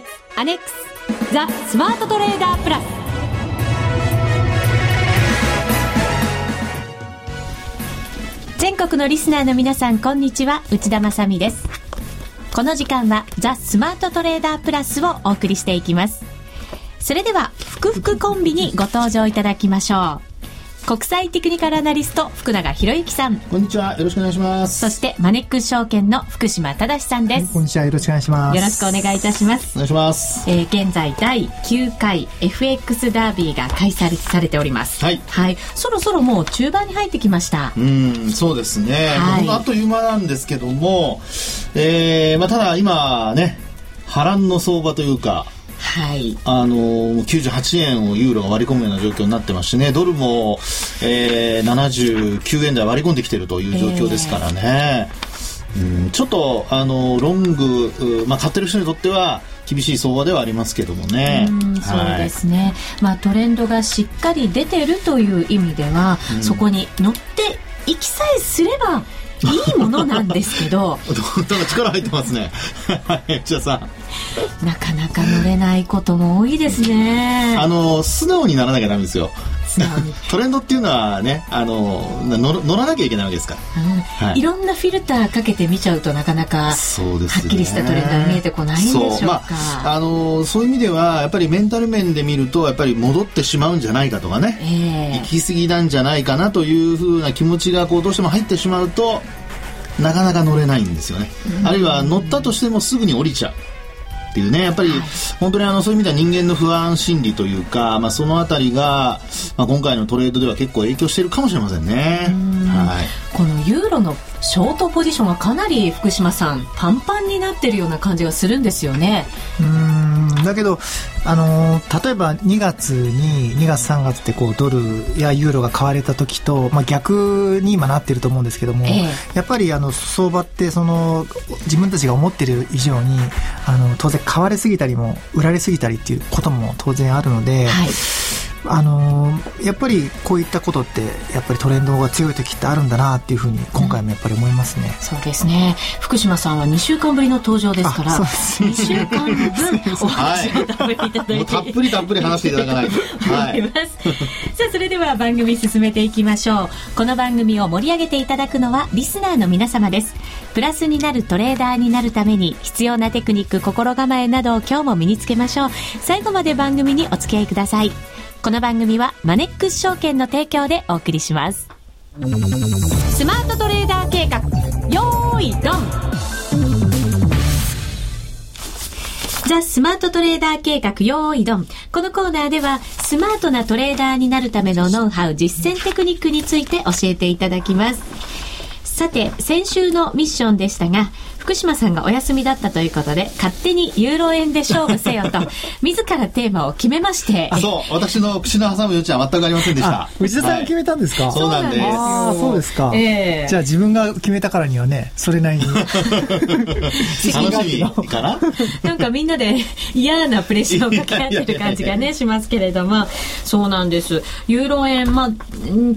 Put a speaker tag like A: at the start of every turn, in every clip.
A: 決アネックスザ・スマートトレーダープラス。全国のリスナーの皆さんこんにちは。内田まさです。この時間はザ・スマートトレーダープラスをお送りしていきます。それでは福福コンビにご登場いただきましょう。国際テクニカルアナリスト福永博之さん。
B: こんにちは。よろしくお願いします。
A: そしてマネックス証券の福島正さんです、
C: こんにちは。よろしくお願いします。
A: よろしくお願いいたします。
B: お願いします、
A: えー、現在第9回 FX ダービーが開催されております。
B: はい、
A: はい、そろそろもう中盤に入ってきました。
B: うんそうですね、はい、あっという間なんですけども、えーまあ、ただ今ね波乱の相場というか
A: はい、
B: あの98円をユーロが割り込むような状況になってましてねドルも、えー、79円台割り込んできているという状況ですからね、えー、うんちょっとあのロング、まあ、買ってる人にとっては厳しい相場ではありますけどもね。
A: うそうですね、まあ、トレンドがしっかり出てるという意味では、うん、そこに乗っていきさえすればいいものなんですけど
B: なんか力入ってますね。はいじゃあさ
A: なかなか乗れないことも多いですね。
B: あの素直にならなきゃダメですよ トレンドっていうのはねあの乗らなきゃいけないわけですか
A: ら、うんはい、いろんなフィルターかけて見ちゃうとなかなかはっきりしたトレンドは見えてこないんでしょうか。ま
B: あ、あのそういう意味ではやっぱりメンタル面で見るとやっぱり戻ってしまうんじゃないかとかね、えー、行き過ぎなんじゃないかなというふうな気持ちがこうどうしても入ってしまうとなかなか乗れないんですよね、あるいは乗ったとしてもすぐに降りちゃうっていうね。やっぱり本当にあのそういう意味では人間の不安心理というか、まあ、そのあたりが、まあ、今回のトレードでは結構影響しているかもしれませんね。
A: はい、このユーロのショートポジションがかなり福島さんパンパンになってるような感じがするんですよね。
C: うんだけど、あの例えば2月に2月3月ってこうドルやユーロが買われた時と、まあ、逆に今なってると思うんですけども、ええ、やっぱりあの相場ってその自分たちが思ってる以上にあの当然買われすぎたりも売られすぎたりっていうことも当然あるので。はいあのー、やっぱりこういったことってやっぱりトレンドが強い時ってあるんだなっていうふうに今回もやっぱり思いますね、
A: うん、そうですね。福島さんは2週間ぶりの登場ですから2週間分お話をたっぷりいただいて、
B: たっぷりたっぷり話していただかないと、
A: はい、さあそれでは番組進めていきましょう。この番組を盛り上げていただくのはリスナーの皆様です。プラスになるトレーダーになるために必要なテクニック心構えなどを今日も身につけましょう。最後まで番組にお付き合いくださいこの番組はマネックス証券の提供でお送りします。スマートトレーダー計画、よーいドンザ・スマートトレーダー計画用意ドン。このコーナーでは、スマートなトレーダーになるためのノウハウ、実践テクニックについて教えていただきます。さて、先週のミッションでしたが、福島さんがお休みだったということで、勝手にユーロ円で勝負せよと、自らテーマを決めまして。
B: あ、そう。私の口の挟む余地は全くありませんでした。
C: 内田さんが決めたんですか、はい、
B: そうなんです。
C: ああ、そうですか。えー、じゃあ自分が決めたからにはね、それなりに。楽
B: しみかな？
A: なんかみんなで嫌なプレッシャーをかけ合ってる感じがね、しますけれども、そうなんです。ユーロ円、まあ、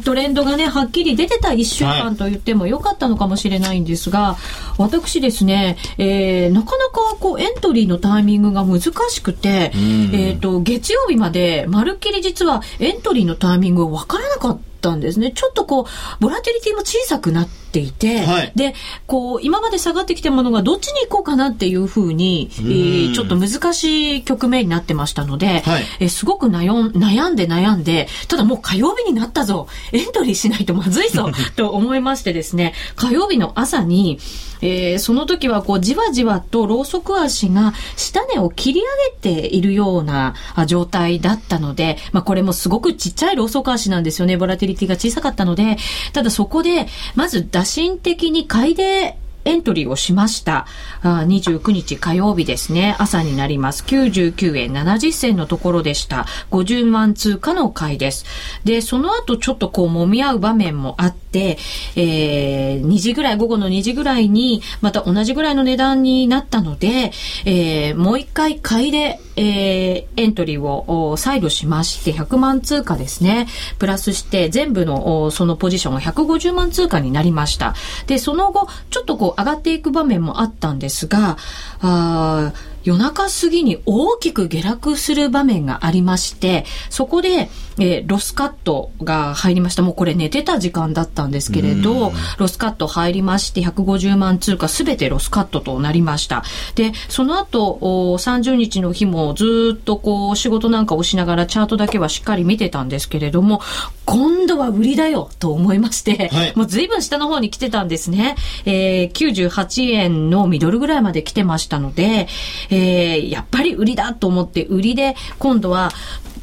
A: トレンドがね、はっきり出てた1週間と言ってもよかったのかもしれないんですが、私ですね、えー、なかなかこうエントリーのタイミングが難しくて、えっ、と、月曜日までまるっきり実はエントリーのタイミングがわからなかったんですね。ちょっとこう、ボラティリティも小さくなっていて、はい、で、こう、今まで下がってきたものがどっちに行こうかなっていうふうに、えー、ちょっと難しい局面になってましたので、はい、えー、すごく悩んで悩んで、ただもう火曜日になったぞ、エントリーしないとまずいぞ、と思いましてですね、火曜日の朝に、えー、その時はこうじわじわとローソク足が下値を切り上げているような状態だったので、まあこれもすごくちっちゃいローソク足なんですよね。ボラティリティが小さかったので、ただそこで、まず打診的に買いでエントリーをしました。あ29日火曜日ですね。朝になります。99円70銭のところでした。50万通貨の買いです。で、その後ちょっとこう揉み合う場面もあって、えー、2時ぐらい、午後の2時ぐらいに、また同じぐらいの値段になったので、えー、もう一回買いで、えー、エントリーを再度しまして、100万通貨ですね。プラスして、全部のそのポジションが150万通貨になりました。で、その後、ちょっとこう上がっていく場面もあったんですが、あー夜中過ぎに大きく下落する場面がありまして、そこで、えー、ロスカットが入りました。もうこれ寝てた時間だったんですけれど、ロスカット入りまして、150万通貨すべてロスカットとなりました。で、その後、30日の日もずっとこう、仕事なんかをしながらチャートだけはしっかり見てたんですけれども、今度は売りだよと思いまして、はい、もう随分下の方に来てたんですね。えー、98円のミドルぐらいまで来てましたので、えー、やっぱり売りだと思って、売りで今度は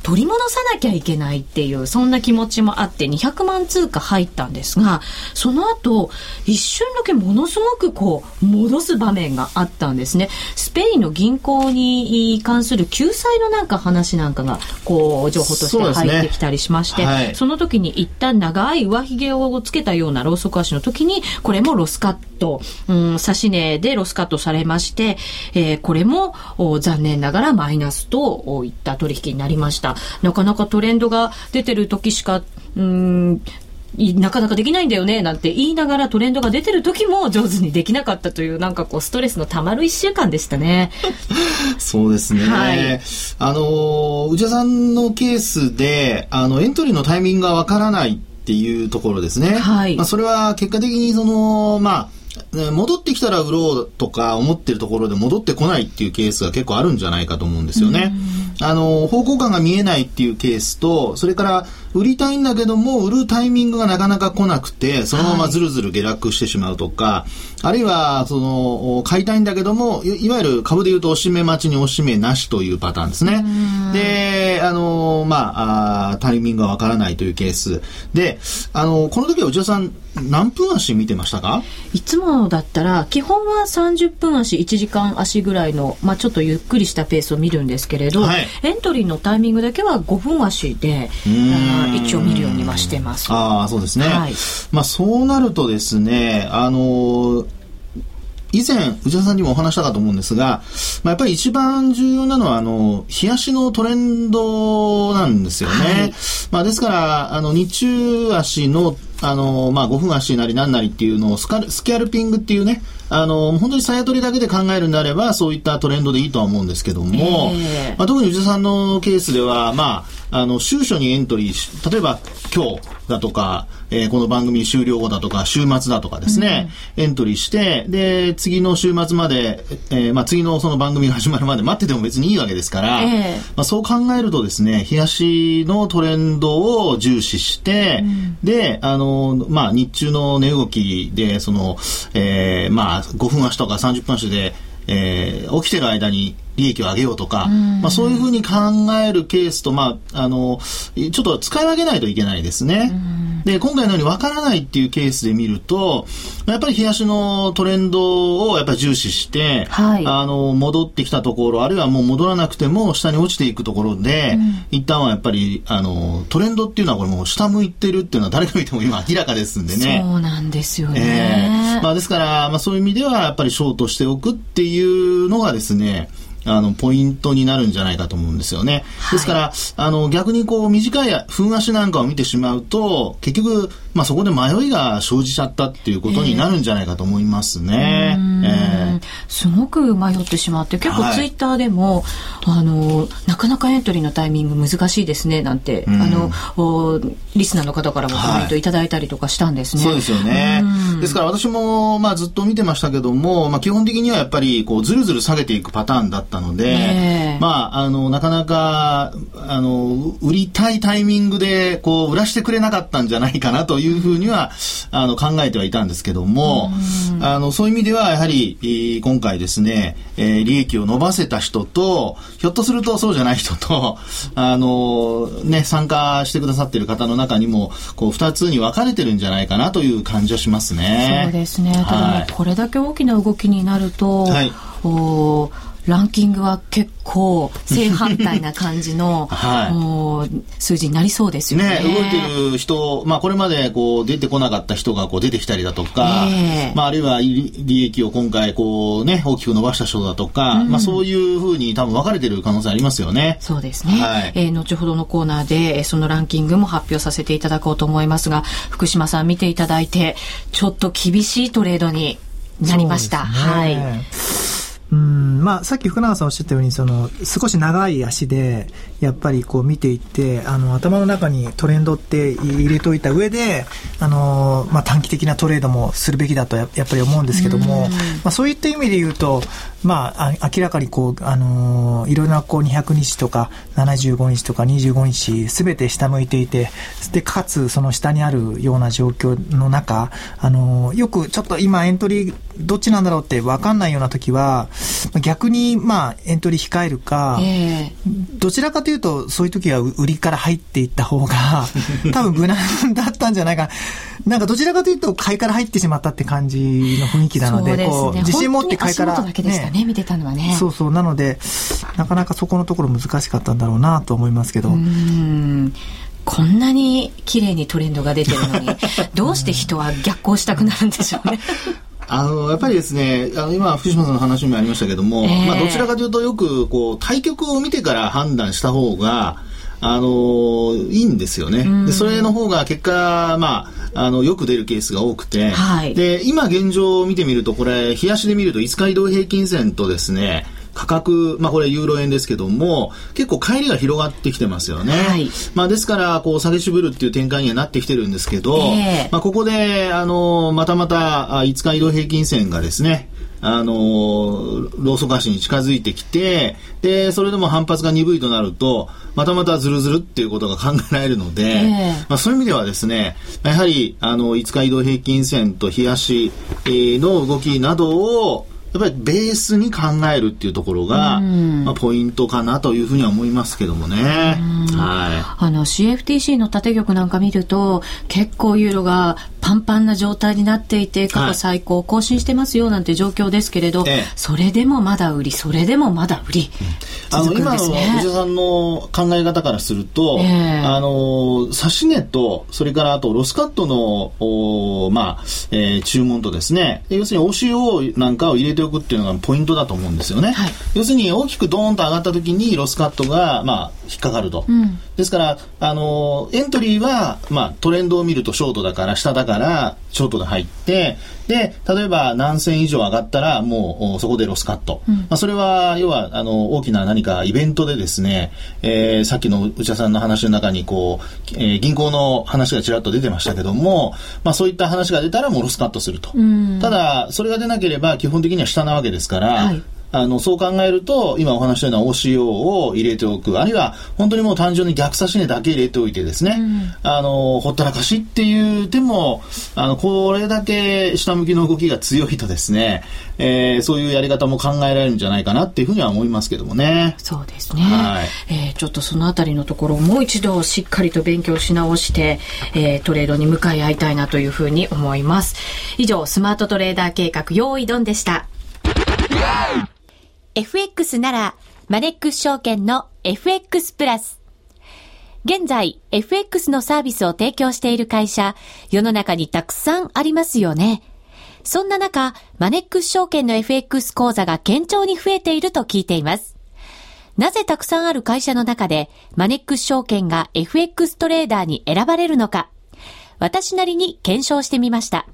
A: 取り戻さなきゃいけないっていう、そんな気持ちもあって200万通貨入ったんですが、その後、一瞬だけものすごくこう、戻す場面があったんですね。スペインの銀行に関する救済のなんか話なんかが、こう、情報として入ってきたりしまして、そ、ねはい、そのの時に一旦長い上髭をつけたようなローソク足の時に、これもロスカット、うん、指し値でロスカットされまして、えー、これも残念ながらマイナスといった取引になりました。なかなかトレンドが出てる時しか、うん、なかなかできないんだよねなんて言いながらトレンドが出てる時も上手にできなかったというなんかこうストレスのたまる一週間でしたね。
B: そうですね。はい、あの、内田さんのケースで、あの、エントリーのタイミングがわからないっていうところですね。はい。まあ、それは結果的にその、まあ、戻ってきたら売ろうとか思ってるところで戻ってこないっていうケースが結構あるんじゃないかと思うんですよね。あの、方向感が見えないっていうケースと、それから売りたいんだけども、売るタイミングがなかなか来なくて、そのままずるずる下落してしまうとか、はい、あるいは、その、買いたいんだけども、いわゆる株で言うと、押し目待ちに押し目なしというパターンですね。で、あの、まあ、タイミングがわからないというケース。で、あの、この時は内田さん、何分足見てましたか？
A: いつもだったら、基本は30分足、1時間足ぐらいの、まあ、ちょっとゆっくりしたペースを見るんですけれど、はい、エントリーのタイミングだけは5分足で、一応見るようにはしてます。
B: ああ、そうですね。はい、まあ、そうなるとですね、あの以前、内田さんにもお話したかと思うんですが、まあ、やっぱり一番重要なのは、あの、冷やしのトレンドなんですよね。はい、まあ、ですから、あの、日中足の、あの、まあ、5分足なり何なりっていうのをスカスキャルピングっていうね、あの、本当にさや取りだけで考えるんであれば、そういったトレンドでいいとは思うんですけども、えー、まあ、特に内田さんのケースでは、まあ、あの、収書にエントリーし、例えば今日だとか、えー、この番組終了後だとか、週末だとかですね、うん、エントリーして、で、次の週末まで、えー、まあ、次のその番組が始まるまで待ってても別にいいわけですから、えー、まあ、そう考えるとですね、冷やしのトレンドを重視して、うん、で、あの、まあ、日中の値動きで、その、えー、まあ、5分足とか30分足で、えー、起きてる間に利益を上げようとか、まあ、そういうふうに考えるケースと、まあ、あの、ちょっと使い分けないといけないですね。で、今回のように分からないっていうケースで見ると、やっぱり冷やしのトレンドをやっぱり重視して、はい、あの、戻ってきたところ、あるいはもう戻らなくても下に落ちていくところで、うん、一旦はやっぱり、あの、トレンドっていうのはこれもう下向いてるっていうのは誰が見ても今明らかですんでね。
A: そうなんですよね。
B: えー、まあですから、まあそういう意味ではやっぱりショートしておくっていうのがですね、あの、ポイントになるんじゃないかと思うんですよね。はい、ですから、あの、逆にこう、短い風足なんかを見てしまうと、結局、まあ、そこで迷いが生じちゃったっていうことになるんじゃないかと思いますね。え
A: ー、えー、すごく迷ってしまって、結構ツイッターでも、はい、あの、なかなかエントリーのタイミング難しいですね、なんて、あの、リスナーの方からもコメントいただいたりとかしたんですね。
B: はい、そうですよね。ですから私も、まあ、ずっと見てましたけども、まあ、基本的にはやっぱり、こう、ずるずる下げていくパターンだったったので、まあ、あの、なかなか、あの、売りたいタイミングで、こう、売らしてくれなかったんじゃないかなというふうには、あの、考えてはいたんですけども、あの、そういう意味では、やはり、今回ですね、えー、利益を伸ばせた人と、ひょっとするとそうじゃない人と、あの、ね、参加してくださっている方の中にも、こう、二つに分かれてるんじゃないかなという感じはしますね。
A: そうですね。ただ、はい、これだけ大きな動きになると、はい、おランキングは結構正反対な感じの、はい、数字になりそうですよね。ね
B: 動いてる人、まあこれまでこう出てこなかった人がこう出てきたりだとか、えー、まああるいは利益を今回こうね、大きく伸ばした人だとか、うん、まあそういうふうに多分分かれてる可能性ありますよね。
A: そうですね。はい、えー、後ほどのコーナーでそのランキングも発表させていただこうと思いますが、福島さん見ていただいて、ちょっと厳しいトレードになりました。ね、はい。
C: うんまあ、さっき福永さんおっしゃったようにその少し長い足でやっぱりこう見ていってあの頭の中にトレンドって入れといた上であの、まあ、短期的なトレードもするべきだとやっぱり思うんですけども、まあ、そういった意味で言うと、まあ、あ明らかにこう、あのいろいろなこう200日とか75日とか25日すべて下向いていてでかつその下にあるような状況の中、あのよくちょっと今エントリーどっちなんだろうって分かんないような時は逆に、まあ、エントリー控えるか、えー、どちらかというと、そういう時は売りから入っていった方が、多分無難だったんじゃないかな。んかどちらかというと、買いから入ってしまったって感じの雰囲気なので、
A: でね、こう、
C: 自信持って買いから、
A: ね。ね、見てたのはね。
C: そうそう。なので、なかなかそこのところ難しかったんだろうなと思いますけど。うん
A: こんなに綺麗にトレンドが出てるのに、どうして人は逆行したくなるんでしょうね。
B: あの、やっぱりですね、あの今、福島さんの話にもありましたけども、えー、まあ、どちらかというとよく、こう、対局を見てから判断した方が、あのいいんですよね。で、それの方が結果、まあ、あの、よく出るケースが多くて、はい、で、今現状を見てみると、これ、冷やしで見ると、5日移動平均線とですね、価格、まあこれユーロ円ですけども、結構帰りが広がってきてますよね。はい、まあですから、こう下げしぶるっていう展開にはなってきてるんですけど、えー、まあここで、あの、またまた5日移動平均線がですね、あのローソク足に近づいてきて、で、それでも反発が鈍いとなると、またまたズルズルっていうことが考えられるので、えー、まあそういう意味ではですね、やはり、あの、5日移動平均線と冷やしの動きなどを、やっぱりベースに考えるっていうところが、まあ、ポイントかなというふうには思いますけどもね。
A: はい。あの CFTC の縦玉なんか見ると結構ユーロがパンパンな状態になっていて過去最高更新してますよなんて状況ですけれど、はい、それでもまだ売りそれでもまだ売り、
B: あの今の藤田さんの考え方からすると、えー、あの指値とそれからあとロスカットのおまあ、えー、注文とですね要するに OCO なんかを入れておくっていうのがポイントだと思うんですよね。はい、要するに大きくドーンと上がった時にロスカットが、まあ、引っかかると。うん、ですから、あの、エントリーは、まあ、トレンドを見るとショートだから、下だから、ショートで入って、で、例えば何千以上上がったら、もうそこでロスカット。うん、まあ、それは、要は、あの、大きな何かイベントでですね、えー、さっきの内田さんの話の中に、こう、えー、銀行の話がちらっと出てましたけども、まあ、そういった話が出たらもうロスカットすると。ただ、それが出なければ基本的には下なわけですから、はい、あの、そう考えると、今お話したような OCO を入れておく、あるいは本当にもう単純に逆差し値だけ入れておいてですね、うん、あの、ほったらかしっていう手も、あの、これだけ下向きの動きが強いとですね、えー、そういうやり方も考えられるんじゃないかなっていうふうには思いますけどもね。
A: そうですね。はい、えー、ちょっとそのあたりのところをもう一度しっかりと勉強し直して、えー、トレードに向かい合いたいなというふうに思います。以上、スマートトレーダー計画、用意ドンでした。FX なら、マネックス証券の FX プラス。現在、FX のサービスを提供している会社、世の中にたくさんありますよね。そんな中、マネックス証券の FX 講座が堅調に増えていると聞いています。なぜたくさんある会社の中で、マネックス証券が FX トレーダーに選ばれるのか、私なりに検証してみました。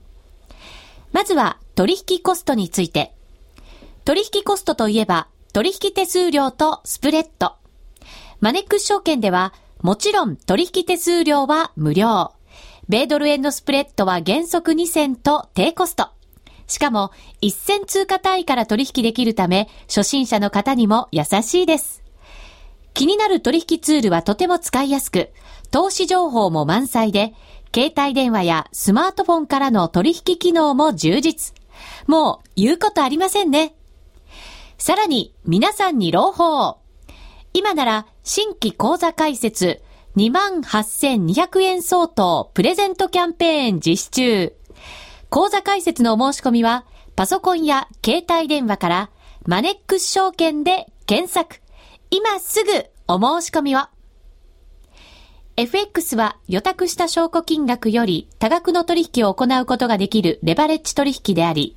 A: まずは、取引コストについて。取引コストといえば、取引手数料とスプレッド。マネックス証券では、もちろん取引手数料は無料。米ドル円のスプレッドは原則2銭と低コスト。しかも、1銭通貨単位から取引できるため、初心者の方にも優しいです。気になる取引ツールはとても使いやすく、投資情報も満載で、携帯電話やスマートフォンからの取引機能も充実。もう言うことありませんね。さらに、皆さんに朗報。今なら、新規講座開設、28,200円相当プレゼントキャンペーン実施中。講座開設のお申し込みは、パソコンや携帯電話から、マネックス証券で検索。今すぐお申し込みを。FX は予託した証拠金額より多額の取引を行うことができるレバレッジ取引であり、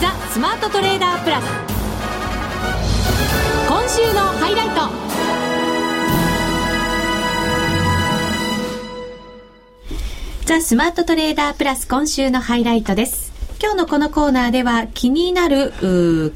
A: ザ・スマートトレーダープラス。今週のハイライト。ザ・スマートトレーダープラス今週のハイライトです。今日のこのコーナーでは気になる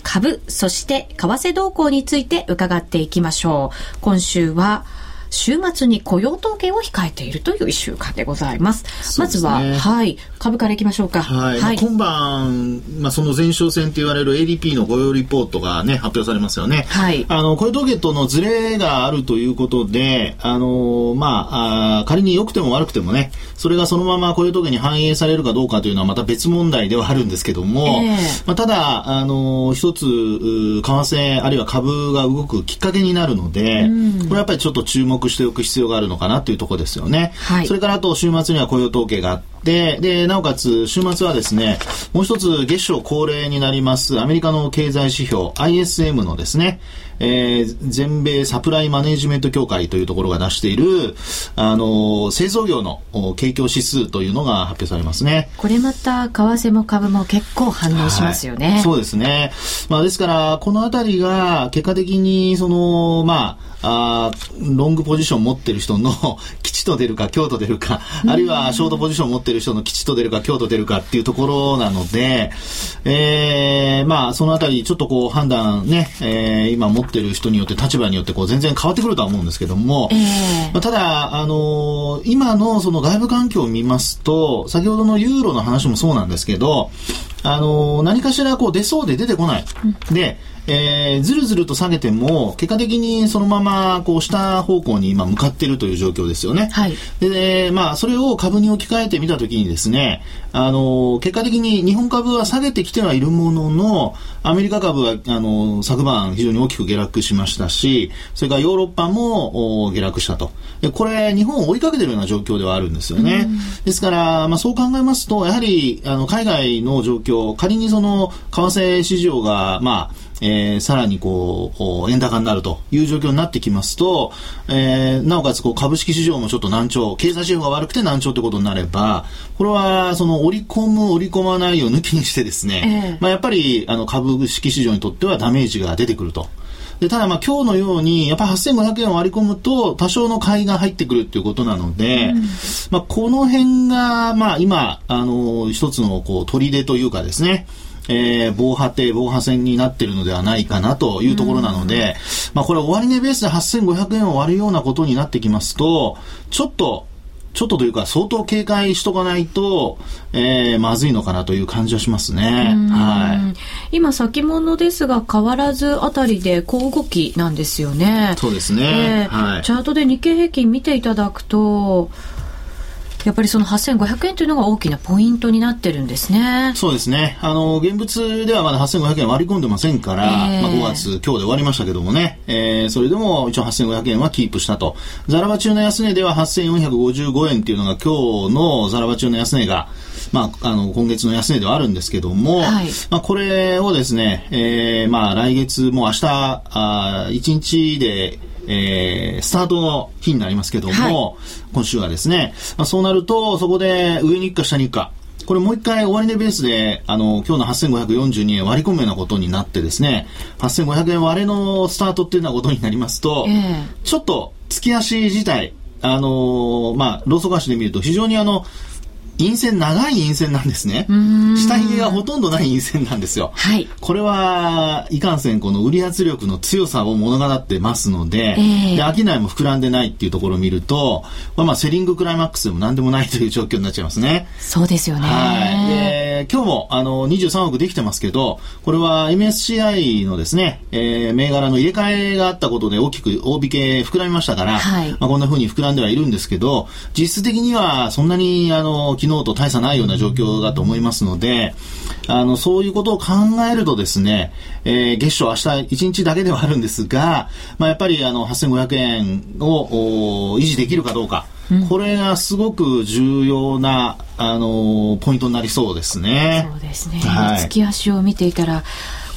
A: 株、そして為替動向について伺っていきましょう。今週は、週末に雇用統計を控えているという一週間でございます。すね、まずは、はい、株からいきましょうか。
B: はい。はい、今晩、まあ、その前哨戦と言われる ADP の雇用リポートがね、発表されますよね。はい。あの、雇用統計とのズレがあるということで、あの、まあ、あ仮に良くても悪くてもね、それがそのまま雇用統計に反映されるかどうかというのはまた別問題ではあるんですけども、えー、まあ、ただ、あの、一つ、為替、あるいは株が動くきっかけになるので、これはやっぱりちょっと注目しておく必要があるのかなというところですよね。はい、それからあと週末には雇用統計があって、で、なおかつ週末はですね、もう一つ月賞恒例になりますアメリカの経済指標 ISM のですね、えー、全米サプライマネジメント協会というところが出している、あの、製造業の景況指数というのが発表されますね。
A: これまた、為替も株も結構反応しますよね。
B: はい、そうですね。まあ、ですから、このあたりが結果的に、その、まあ、あロングポジション持ってる人の 吉と出るか強と出るか、あるいはショートポジション持ってる人の吉と出るか強と出るかっていうところなので、えー、まあそのあたりちょっとこう判断ね、えー、今持ってる人によって立場によってこう全然変わってくるとは思うんですけども、えー、まあ、ただ、あのー、今のその外部環境を見ますと、先ほどのユーロの話もそうなんですけど、あのー、何かしらこう出そうで出てこない。うん、で、えー、ずるずると下げても、結果的にそのまま、こう、下方向に今向かっているという状況ですよね。はい。で、まあ、それを株に置き換えてみたときにですね、あの、結果的に日本株は下げてきてはいるものの、アメリカ株は、あの、昨晩非常に大きく下落しましたし、それからヨーロッパも下落したと。で、これ、日本を追いかけているような状況ではあるんですよね。ですから、まあ、そう考えますと、やはり、あの、海外の状況、仮にその、為替市場が、まあ、えー、さらにこう、円高になるという状況になってきますと、えー、なおかつこう株式市場もちょっと難聴、経済指標が悪くて難聴ということになれば、これはその織り込む、織り込まないを抜きにしてですね、えー、まあやっぱりあの株式市場にとってはダメージが出てくると。で、ただまあ今日のように、やっぱ8500円を割り込むと、多少の買いが入ってくるっていうことなので、うん、まあこの辺が、まあ今、あの、一つのこう、砦というかですね、えー、防波堤、防波線になっているのではないかなというところなので、まあこれ終値ベースで8500円を割るようなことになってきますと、ちょっとちょっとというか相当警戒しとかないと、えー、まずいのかなという感じはしますね。は
A: い。今先物ですが変わらずあたりで小動きなんですよね。
B: そうですね。
A: えー、はい。チャートで日経平均見ていただくと、やっぱりその8500円というのが大きなポイントになってるんですね。
B: そうですね。あの、現物ではまだ8500円割り込んでませんから、えー、まあ5月今日で終わりましたけどもね、えー、それでも一応8500円はキープしたと。ザラバ中の安値では8455円っていうのが今日のザラバ中の安値が、まあ、あの、今月の安値ではあるんですけども、はい、まあ、これをですね、えー、まあ、来月も明日、あ1日で、えー、スタートの日になりますけども、はい、今週はですね、まあ、そうなると、そこで上に行くか下に行くか、これもう一回終値ベースで、あの、今日の8542円割り込むようなことになってですね、8500円割れのスタートっていうようなことになりますと、えー、ちょっと月足自体、あのー、まあ、ローソク足で見ると非常にあの、陰線、長い陰線なんですね。下髭がほとんどない陰線なんですよ。はい。これは、いかんせんこの売り圧力の強さを物語ってますので、えー、で、商いも膨らんでないっていうところを見ると、まあまあ、セリングクライマックスでも何でもないという状況になっちゃいますね。
A: そうですよね。
B: はい。で、今日も、あの、23億できてますけど、これは MSCI のですね、えー、銘柄の入れ替えがあったことで大きく大引け膨らみましたから、はい、まあこんな風に膨らんではいるんですけど、実質的にはそんなに、あの、昨昨日と大差ないような状況だと思いますので、あの、そういうことを考えるとですね、えー、月賞明日1日だけではあるんですが、まあ、やっぱりあの、8500円を維持できるかどうか、うん、これがすごく重要な、あのポイントになりそうですね。
A: そうですね。はい、月足を見ていたら、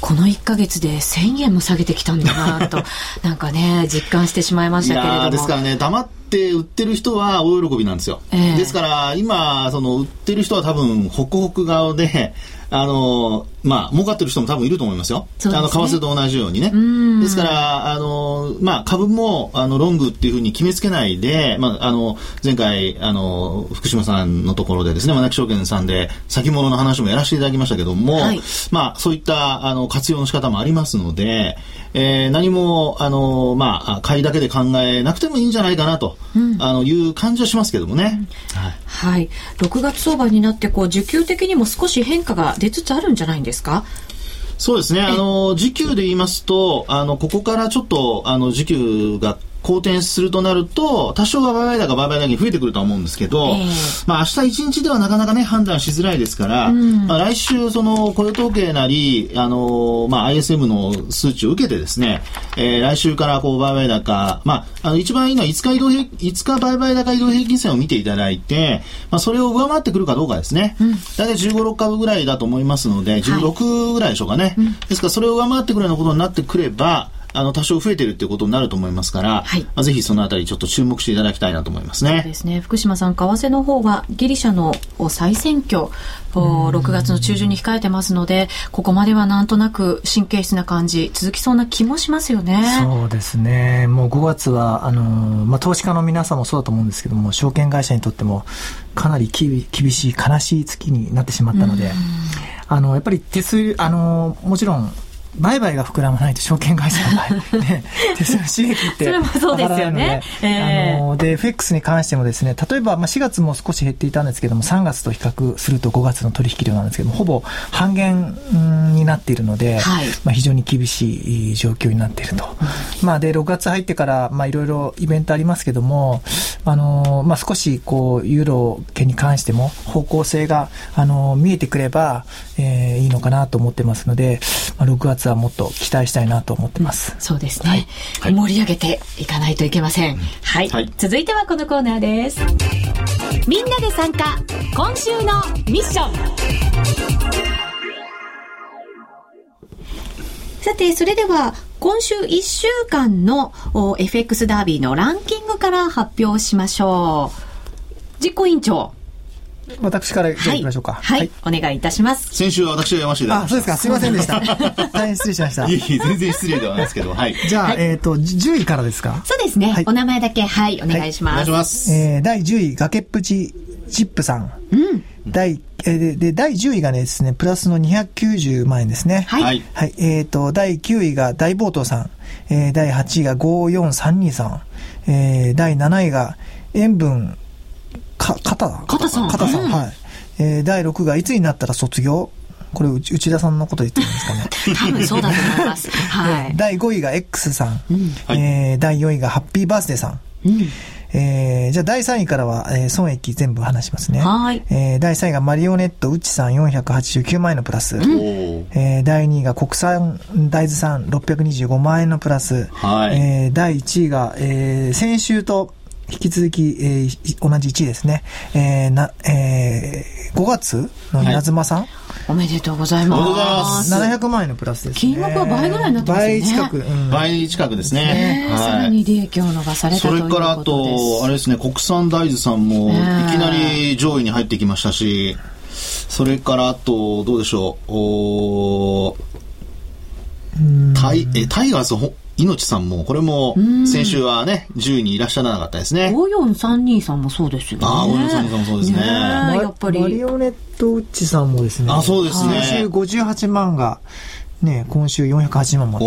A: この1か月で1000円も下げてきたんだなと、なんかね、実感してしまいましたけれども。
B: ですからね、黙って売ってる人は大喜びなんですよ。えー、ですから、今、その売ってる人は多分、ホクホク顔で、あの、まあ、儲かってる人も多分いると思いますよ。すね、あの、為替と同じようにね。ですから、あの、まあ、株も、あの、ロングっていうふうに決めつけないで、まあ、あの、前回、あの、福島さんのところでですね、マナキ証券さんで、先物の話もやらせていただきましたけども、はい、まあ、そういった、あの、活用の仕方もありますので、えー、何も、あの、まあ、買いだけで考えなくてもいいんじゃないかなと、うん、あの、いう感じはしますけどもね。
A: うん、はい。はい。6月相場になって、こう、需給的にも少し変化が出つつあるんじゃないんですか？
B: そうですね。あの、時給で言いますと、あの、ここからちょっと、あの、時給が好転するとなると、多少は売買高、売買高に増えてくるとは思うんですけど、えー、まあ明日一日ではなかなかね、判断しづらいですから、うん、まあ来週、その雇用統計なり、あの、まあ ISM の数値を受けてですね、えー、来週からこう売買高、まあ、あの一番いいのは5日移動平、5日売買高移動平均線を見ていただいて、まあそれを上回ってくるかどうかですね。うん、大体15、6株ぐらいだと思いますので、16ぐらいでしょうかね。はいうん、ですからそれを上回ってくるようなことになってくれば、あの、多少増えてるっていうことになると思いますから、はい、まあ、ぜひそのあたりちょっと注目していただきたいなと思いますね。
A: そうですね。福島さん、為替の方はギリシャの再選挙、6月の中旬に控えてますので、ここまではなんとなく神経質な感じ、続きそうな気もしますよね。
C: そうですね。もう5月は、あの、まあ、投資家の皆さんもそうだと思うんですけども、証券会社にとっても、かなり厳しい、悲しい月になってしまったので、あの、やっぱり手数、あの、もちろん、売買が膨らまないと証券会社の ね、手数収益って。
A: それもそうですよね。
C: えー、あの、で、FX に関してもですね、例えば、まあ、4月も少し減っていたんですけども、3月と比較すると5月の取引量なんですけども、ほぼ半減になっているので、はい、まあ、非常に厳しい状況になっていると。まあ、で、6月入ってから、まあ、いろいろイベントありますけども、あの、まあ、少し、こう、ユーロ系に関しても、方向性が、あの、見えてくれば、えー、いいのかなと思ってますので、まあ、6月はもっと期待したいなと思ってます。
A: そうですね。はい、盛り上げていかないといけません。はい、はい、続いてはこのコーナーです。みんなで参加、今週のミッション。さて、それでは、今週1週間の FX ダービーのランキングから発表しましょう。実行委員長。
C: 私からじゃあ行きましょうか、
A: はい。はい。お願いいたします。
B: 先週は私が読ませていただきま
C: した。あ、そうですか。すいませんでした。大変失礼しました。
B: いえいえ、全然失礼ではないですけど、はい。
C: じゃあ、はい、えっ、ー、と、10位からですか？
A: そうですね。はい、お名前だけ、はい、お願いします。お願いします。
C: えー、第10位、崖っぷちチップさん。うん。第、えー、で、第10位がねですね、プラスの290万円ですね。はい。はい。えっ、ー、と、第9位が大暴頭さん。えー、第8位が54323さん。えー、第7位が塩分か、肩
A: 肩さん。
C: 肩さん、はい。えー、第6がいつになったら卒業？これ内田さんのこと言ってるんですかね
A: 多分そうだと思います、はい、
C: 第5位が X さん、うん、えー、第4位がハッピーバースデーさん、うんえー、じゃあ第3位からは、えー、損益全部話しますね。はい。えー、第3位がマリオネット、うちさん489万円のプラス。うん、えー、第2位が国産大豆さん625万円のプラス。はい。えー、第1位が、えー、先週と引き続き、えー、同じ1位ですね。えー、な、えー、5月の稲妻さん、はい、
A: おめでとうございます。
C: 700万円のプラスです、ね、
A: 金額は倍ぐらいになってますね。倍近く、
B: うん、倍近くですね。ね
A: はい、さらに利益を伸ばされたという
B: それからあと、あれですね、国産大豆さんもいきなり上位に入ってきましたし、それからあと、どうでしょう、おタイえタイガース命さんも、これも先週はね、10位にいらっしゃらなかったですね。
A: 5432さんもそうですよね。あ
B: あ、5432さんもそうですね。ね
C: やっぱり。マリオネットウッチさんもですね。
B: あ、そうですね。
C: 先週58万がね、今週480万まで、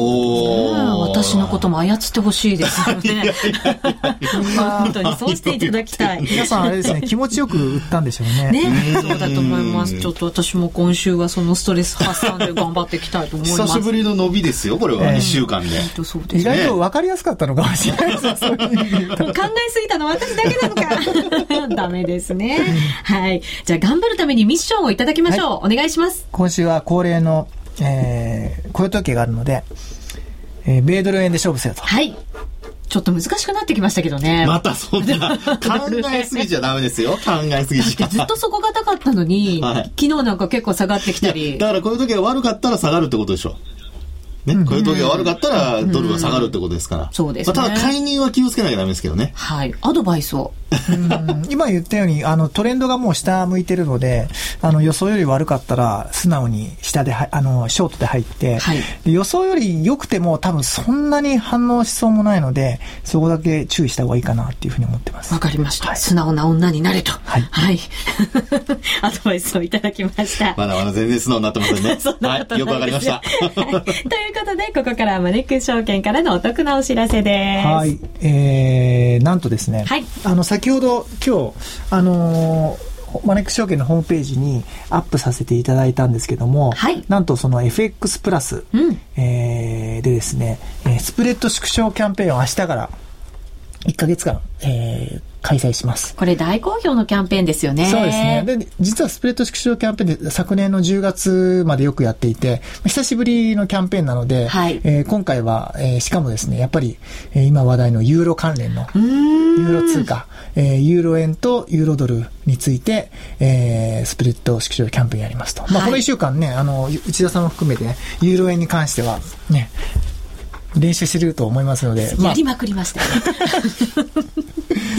A: 私のことも操ってほしいですよね。本当にそうしていただきたい。
C: 皆さんあれですね、気持ちよく売ったんでしょうね。
A: ね、そうだと思います。ちょっと私も今週はそのストレス発散で頑張っていきたいと思います。
B: 久しぶりの伸びですよ、これは。1週間で。
C: 意外と分かりやすかったのかもしれないです 考え
A: すぎたの私だけなのか。ダメですね。はい。じゃあ頑張るためにミッションをいただきましょう。お願いします。
C: 今週は恒例のえー、雇用統計があるので、えー、米ドル円で勝負せよと。
A: はい。ちょっと難しくなってきましたけどね。
B: またそんな、考えすぎちゃダメですよ。考えすぎちゃ。
A: ずっと底堅かったのに、はい、昨日なんか結構下がってきたり。
B: だからこういう時が悪かったら下がるってことでしょ。ね、こういう時が悪かったらドルは下がるってことですから。
A: そうですね。
B: まあ、ただ介入は気をつけなきゃダメですけどね。
A: はい。アドバイスを。
C: 今言ったように、あの、トレンドがもう下向いてるので、あの、予想より悪かったら、素直に下であの、ショートで入って、はい、予想より良くても多分そんなに反応しそうもないので、そこだけ注意した方がいいかなっていうふうに思ってます。
A: わかりました。はい、素直な女になれと。はい。はい。アドバイスをいただきました。
B: まだまだ全然素直になってませ んね。はい。よくわかりました。という
A: ことで、ここからはマネック証券からのお得なお知らせです。
C: はい。えー、なんとですね。はい。あの、先ほど、今日、あのーマネックス証券のホームページにアップさせていただいたんですけども、はい、なんとその FX プラス、うん、えー、でですね、スプレッド縮小キャンペーンを明日から1ヶ月間、えー、開催します。
A: これ大好評のキャンペーンですよね。
C: そうですね。で、実はスプレッド縮小キャンペーンで昨年の10月までよくやっていて、久しぶりのキャンペーンなので、はい、えー、今回は、えー、しかもですね、やっぱり、えー、今話題のユーロ関連の、ユーロ通貨、えー、ユーロ円とユーロドルについて、えー、スプレッド縮小キャンペーンやりますと。まあ、この1週間ね、あの、内田さんも含めて、ね、ユーロ円に関しては、ね、練習してると思いますので。
A: やりまくりましたね。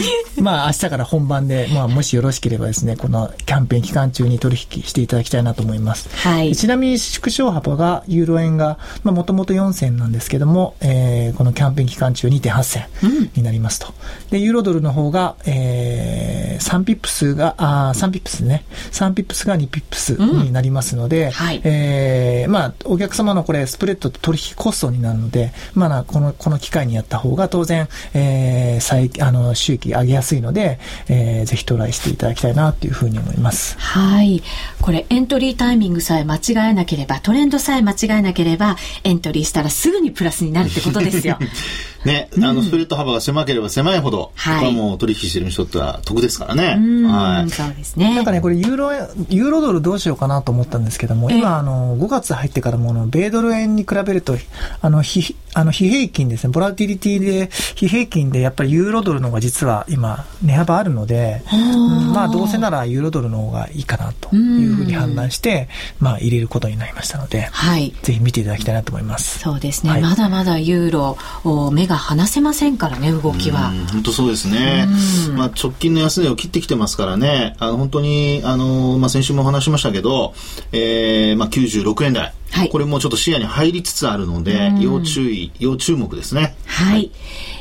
C: まあ明日から本番で、まあもしよろしければですね、このキャンペーン期間中に取引していただきたいなと思います。はい。ちなみに縮小幅が、ユーロ円が、まあもともと4銭なんですけども、えー、このキャンペーン期間中2.8銭になりますと。うん、で、ユーロドルの方が、えー、3ピップスが、あ3ピップスね。3ピップスが2ピップスになりますので、うん、はい。えー、まあお客様のこれスプレッドと取引コストになるので、まあこの、この機会にやった方が当然、えー、最、あの、収益上げやすいので、えー、ぜひトライしていただきたいなというふうに思います。
A: はい。これエントリータイミングさえ間違えなければ、トレンドさえ間違えなければ、エントリーしたらすぐにプラスになるってことですよ。
B: ね、あの、スプレッド幅が狭ければ狭いほど、はい、こもう取引してる人っては得ですからね。
A: はい。そうですね。
C: なんかね、これユーロ、ユーロドルどうしようかなと思ったんですけども、今、あの、5月入ってからもの、米ドル円に比べると、あの、非、あの、非平均ですね、ボラティリティで、非平均で、やっぱりユーロドルの方が実は今、値幅あるので、うん、まあ、どうせならユーロドルの方がいいかなというふうに判断して、まあ、入れることになりましたので、はい。ぜひ見ていただきたいなと思います。
A: そうですね。はい、まだまだユーロ、目が離せませんからね、動きは。
B: 本当そうですね。まあ、直近の安値を切ってきてますからね、あの、本当に、あの、まあ、先週も話しましたけど、えー、まあ、96円台。はい、これもちょっと視野に入りつつあるので、要注意、要注目ですね。
A: はい。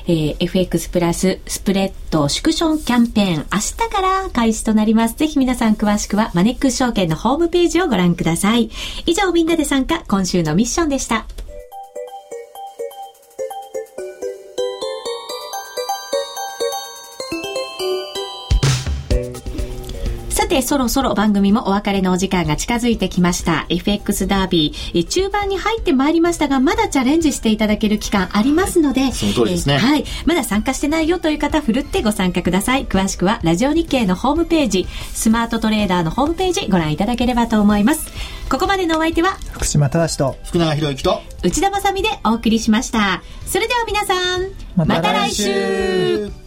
A: えー、FX プラススプレッド縮小キャンペーン、明日から開始となります。ぜひ皆さん詳しくはマネックス証券のホームページをご覧ください。以上、みんなで参加、今週のミッションでした。てそろそろ番組もお別れのお時間が近づいてきました。FX ダービー。中盤に入ってまいりましたがまだチャレンジしていただける期間ありますので
B: その通りですね、
A: えー、はい。まだ参加してないよという方ふるってご参加ください。詳しくはラジオ日経のホームページ。スマートトレーダーのホームページご覧いただければと思います。ここまでのお相手は
C: 福島正と
B: 福永博之と
A: 内田まさでお送りしました。それでは皆さんまた来週